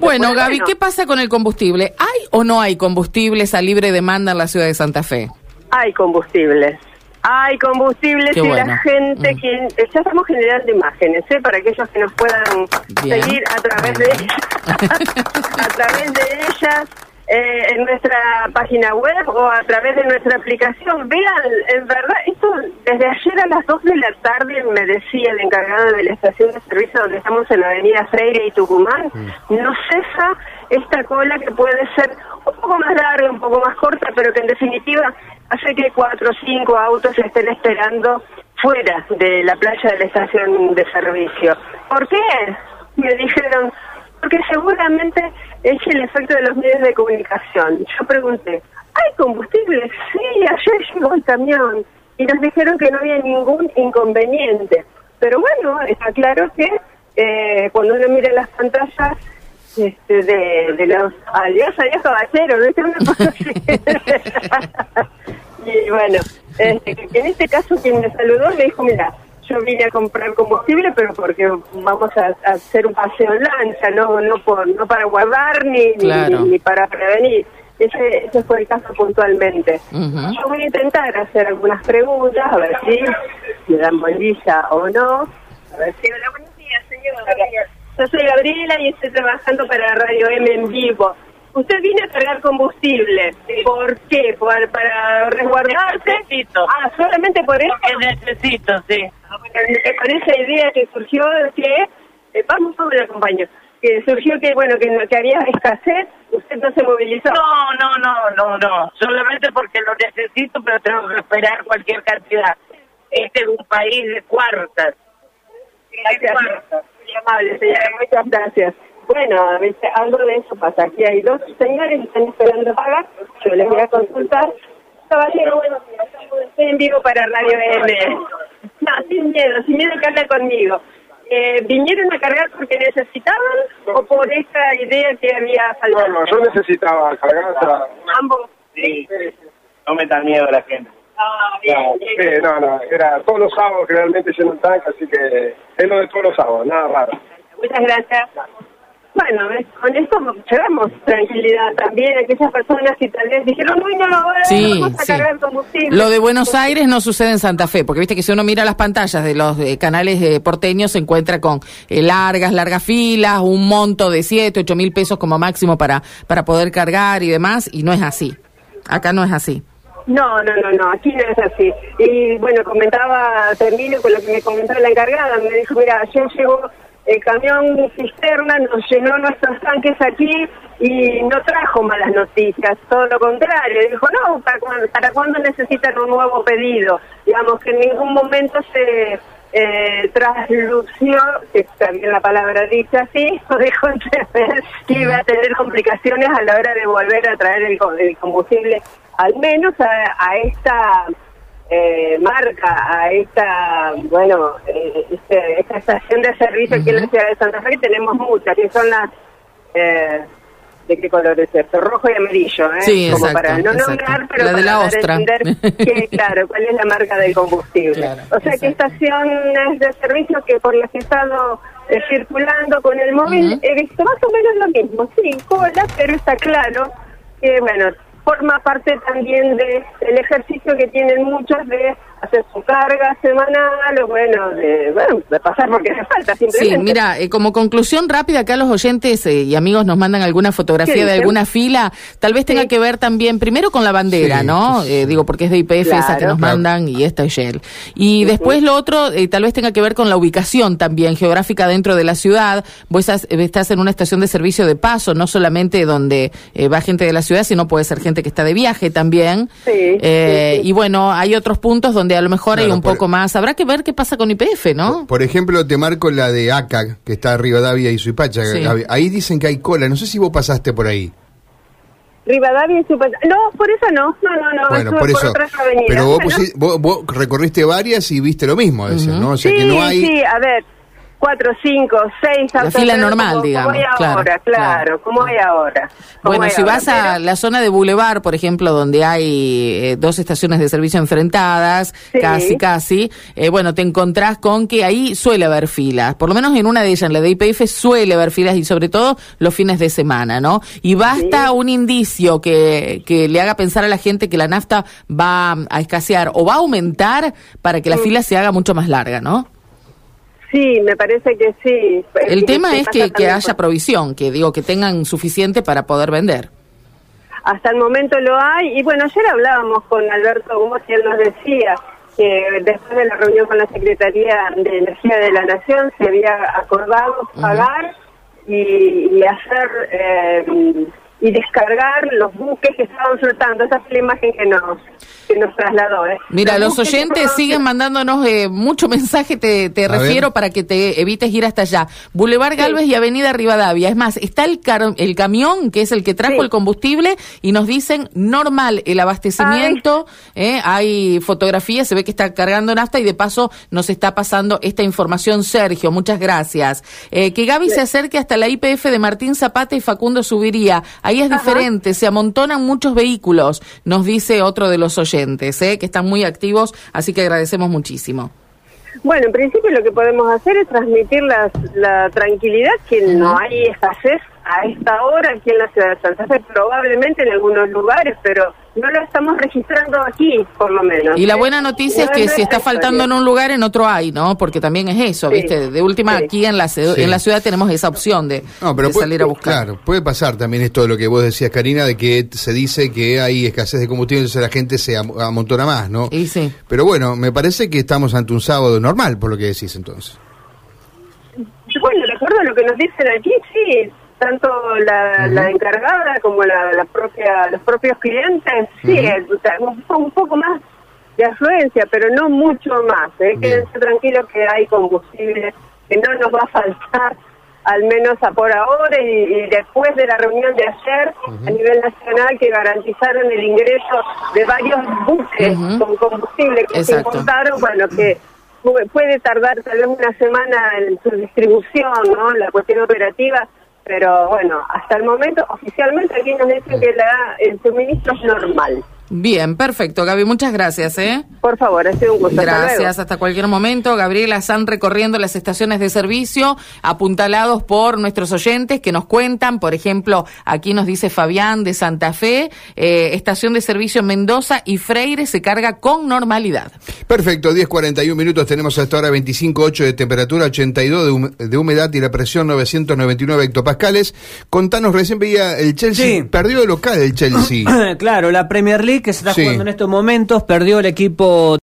Bueno, Después, Gaby, ¿qué pasa con el combustible? ¿Hay o no hay combustibles a libre demanda en la ciudad de Santa Fe? Hay combustibles. Hay combustibles Qué y bueno. la gente Mm. que ya estamos generando imágenes, ¿eh? para aquellos que nos puedan Bien. seguir a través de a través de ellas eh, en nuestra página web o a través de nuestra aplicación. Vean, en verdad, esto desde ayer a las 2 de la tarde me decía el encargado de la estación de servicio donde estamos en la avenida Freire y Tucumán, no cesa esta cola que puede ser un poco más larga, un poco más corta, pero que en definitiva hace que cuatro o cinco autos estén esperando fuera de la playa de la estación de servicio. ¿Por qué? Me dijeron, porque seguramente es el efecto de los medios de comunicación. Yo pregunté, ¿hay combustible? Sí, ayer llegó el camión y nos dijeron que no había ningún inconveniente. Pero bueno, está claro que eh, cuando uno mira las pantallas este, de, de los adiós, adiós caballero, ¿no? Es y bueno, este, en este caso quien me saludó me dijo, mira, yo vine a comprar combustible, pero porque vamos a, a hacer un paseo en lancha, no no por no para guardar ni, Claro. ni, para prevenir. Ese, ese fue el caso puntualmente. Yo voy a intentar hacer algunas preguntas, a ver si me dan bolilla o no. A ver si... Hola, buenos días, señora. Yo soy Gabriela y estoy trabajando para Radio M en vivo. Usted viene a cargar combustible. ¿Por qué? ¿Por- ¿Para resguardarse? Necesito. Ah, solamente por eso. Que necesito, sí. Con esa idea que surgió que... eh, vamos, vamos, le acompaño. Que surgió que, bueno, que, que había escasez, usted no se movilizó. No, no, no, no, no. Solamente porque lo necesito, pero tengo que esperar cualquier cantidad. Este es un país de cuartas. Gracias. Muy amable, señora. Muchas gracias. Bueno, ¿viste? algo de eso pasa. Aquí hay dos señores que están esperando pagar. Yo les voy a consultar. Caballero, bueno, estoy en vivo para Radio M. No, sin miedo, sin miedo que habla conmigo. Eh, ¿Vinieron a cargar porque necesitaban o por esa idea que había faltado? No, no, yo necesitaba cargar hasta... Ambos. Sí. No metan miedo a la gente. Ah, bien, No, bien. sí, no, no, era todos los sábados generalmente lleno el tanque, así que es lo de todos los sábados, nada raro. Muchas gracias. Bueno, con esto llevamos tranquilidad también a aquellas personas que tal vez dijeron, uy, no lo voy a Sí, vamos a sí. cargar combustible. Lo de Buenos Aires no sucede en Santa Fe, porque viste que si uno mira las pantallas de los eh, canales eh, porteños se encuentra con eh, largas, largas filas, un monto de 7, 8 mil pesos como máximo para, para poder cargar y demás, y no es así. Acá no es así. No, no, no, no, aquí no es así. Y bueno, comentaba, termino con lo que me comentaba la encargada, me dijo, mira, ayer llegó el camión cisterna, nos llenó nuestros tanques aquí y no trajo malas noticias, todo lo contrario, dijo, no, ¿para, cuándo- para necesitan un nuevo pedido? Digamos que en ningún momento se eh, traslució, que también la palabra dice así, o dejó entrever que iba a tener complicaciones a la hora de volver a traer el, el combustible, al menos a esta eh, marca, a esta, bueno, eh, este- esta estación de servicio aquí en la ciudad de Santa Fe, que tenemos muchas, que son las... Eh, ¿De qué color es esto? Rojo y amarillo, ¿eh? Sí, Como exacto, para no nombrar, pero La de para la ostra. entender que, claro, cuál es la marca del combustible. Claro, o sea que exacto. estaciones de servicio que por las que he estado eh, circulando con el móvil he visto más o menos lo mismo, sí, cola, pero está claro que, bueno, forma parte también de el ejercicio que tienen muchos de hacer su carga semanal o, bueno, de, bueno, de pasar porque hace falta simplemente. Sí, mira, eh, como conclusión rápida, acá los oyentes eh, y amigos nos mandan alguna ¿Qué fotografía de alguna fila, tal vez tenga Sí. que ver también, primero con la bandera, Sí, ¿no? Eh, digo, porque es de IPF esa que nos Claro. mandan y esta es Shell. Y después lo otro, eh, tal vez tenga que ver con la ubicación también geográfica dentro de la ciudad. Vos estás, estás en una estación de servicio de paso, no solamente donde eh, va gente de la ciudad, sino puede ser gente que está de viaje también. Sí, Eh, sí, sí. Y bueno, hay otros puntos donde a lo mejor hay un por- poco más. Habrá que ver qué pasa con IPF, ¿no? Por ejemplo, te marco la de ACA, que está Rivadavia y Suipacha. Sí. Ahí dicen que hay cola. No sé si vos pasaste por ahí. Rivadavia y Super... No, por eso no, no, no, no, Bueno, por eso. Pero vos, Bueno, pusi- vos, vos recorriste varias y viste lo mismo, decías, ¿no? O sea sí, que no hay. sí, a ver, cuatro, cinco, seis La fila normal, como, digamos, Como hay claro, ahora, claro, claro. como hay ahora. como Bueno, hay si ahora, vas a la zona de Boulevard, por ejemplo, donde hay eh, dos estaciones de servicio enfrentadas, Sí. casi, casi, eh, bueno, te encontrás con que ahí suele haber filas. Por lo menos en una de ellas, en la de IPF, suele haber filas y sobre todo los fines de semana, ¿no? Y basta Sí. un indicio que, que le haga pensar a la gente que la nafta va a escasear o va a aumentar para que la fila se haga mucho más larga, ¿no? Sí, me parece que sí. El Sí, tema es que, que haya por- provisión, que digo, que tengan suficiente para poder vender. Hasta el momento lo hay. Y bueno, ayer hablábamos con Alberto Gómez y él nos decía que después de la reunión con la Secretaría de Energía de la Nación se había acordado pagar y, y hacer eh, y descargar los buques que estaban flotando. Esa fue la imagen que nos, nos trasladó. ¿eh? Mira, los oyentes siguen mandándonos eh, mucho mensaje, te, refiero, ver. para que te evites ir hasta allá. Boulevard Galvez y Avenida Rivadavia. Es más, está el, car- el camión, que es el que trajo Sí. el combustible, y nos dicen normal el abastecimiento. eh, hay fotografías, se ve que está cargando nafta y de paso nos está pasando esta información Sergio. Muchas gracias. Eh, que Gaby se acerque hasta la IPF de Martín Zapata y Facundo Subiría. Ahí es diferente, se amontonan muchos vehículos, nos dice otro de los oyentes, eh, que están muy activos, así que agradecemos muchísimo. Bueno, en principio lo que podemos hacer es transmitir las- la tranquilidad que no hay escasez a esta hora aquí en la ciudad de Santa Fe, probablemente en algunos lugares, pero no lo estamos registrando aquí, por lo menos. Y la buena noticia es que si está faltando en un lugar, en otro hay, ¿no? Porque también es eso, Sí, ¿viste? De última, sí. aquí en la, Sí. en la ciudad tenemos esa opción de, No, pero de puede, salir a buscar. Claro, puede pasar también esto de lo que vos decías, Karina, de que se dice que hay escasez de combustible, entonces la gente se am- amontona más, ¿no? Y sí. Pero bueno, me parece que estamos ante un sábado normal, por lo que decís entonces. Bueno, de acuerdo a lo que nos dicen aquí, sí, tanto la, la encargada como la, la propia los propios clientes, sí, sea, un, un poco más de afluencia, pero no mucho más. ¿eh? Quédense tranquilos que hay combustible, que no nos va a faltar, al menos a por ahora, y, y después de la reunión de ayer a nivel nacional que garantizaron el ingreso de varios buques con combustible que se importaron, bueno, que pu- puede tardar tal vez una semana en su distribución, ¿no? La cuestión operativa, pero bueno, hasta el momento oficialmente aquí nos dicen que la, el suministro es normal. Bien, perfecto, Gaby, muchas gracias, ¿eh? Por favor, ha sido un gusto. Gracias, hasta cualquier momento. Gabriela, están recorriendo las estaciones de servicio, apuntalados por nuestros oyentes que nos cuentan, por ejemplo, aquí nos dice Fabián de Santa Fe, eh, estación de servicio Mendoza y Freire se carga con normalidad. Perfecto, 10.41 minutos, tenemos hasta ahora 25.8 de temperatura, 82 de, hum- de humedad y la presión 999 hectopascales. Contanos, recién veía el Chelsea, Sí. perdió de local el Chelsea. claro, la Premier League que se está Sí. jugando en estos momentos, perdió el equipo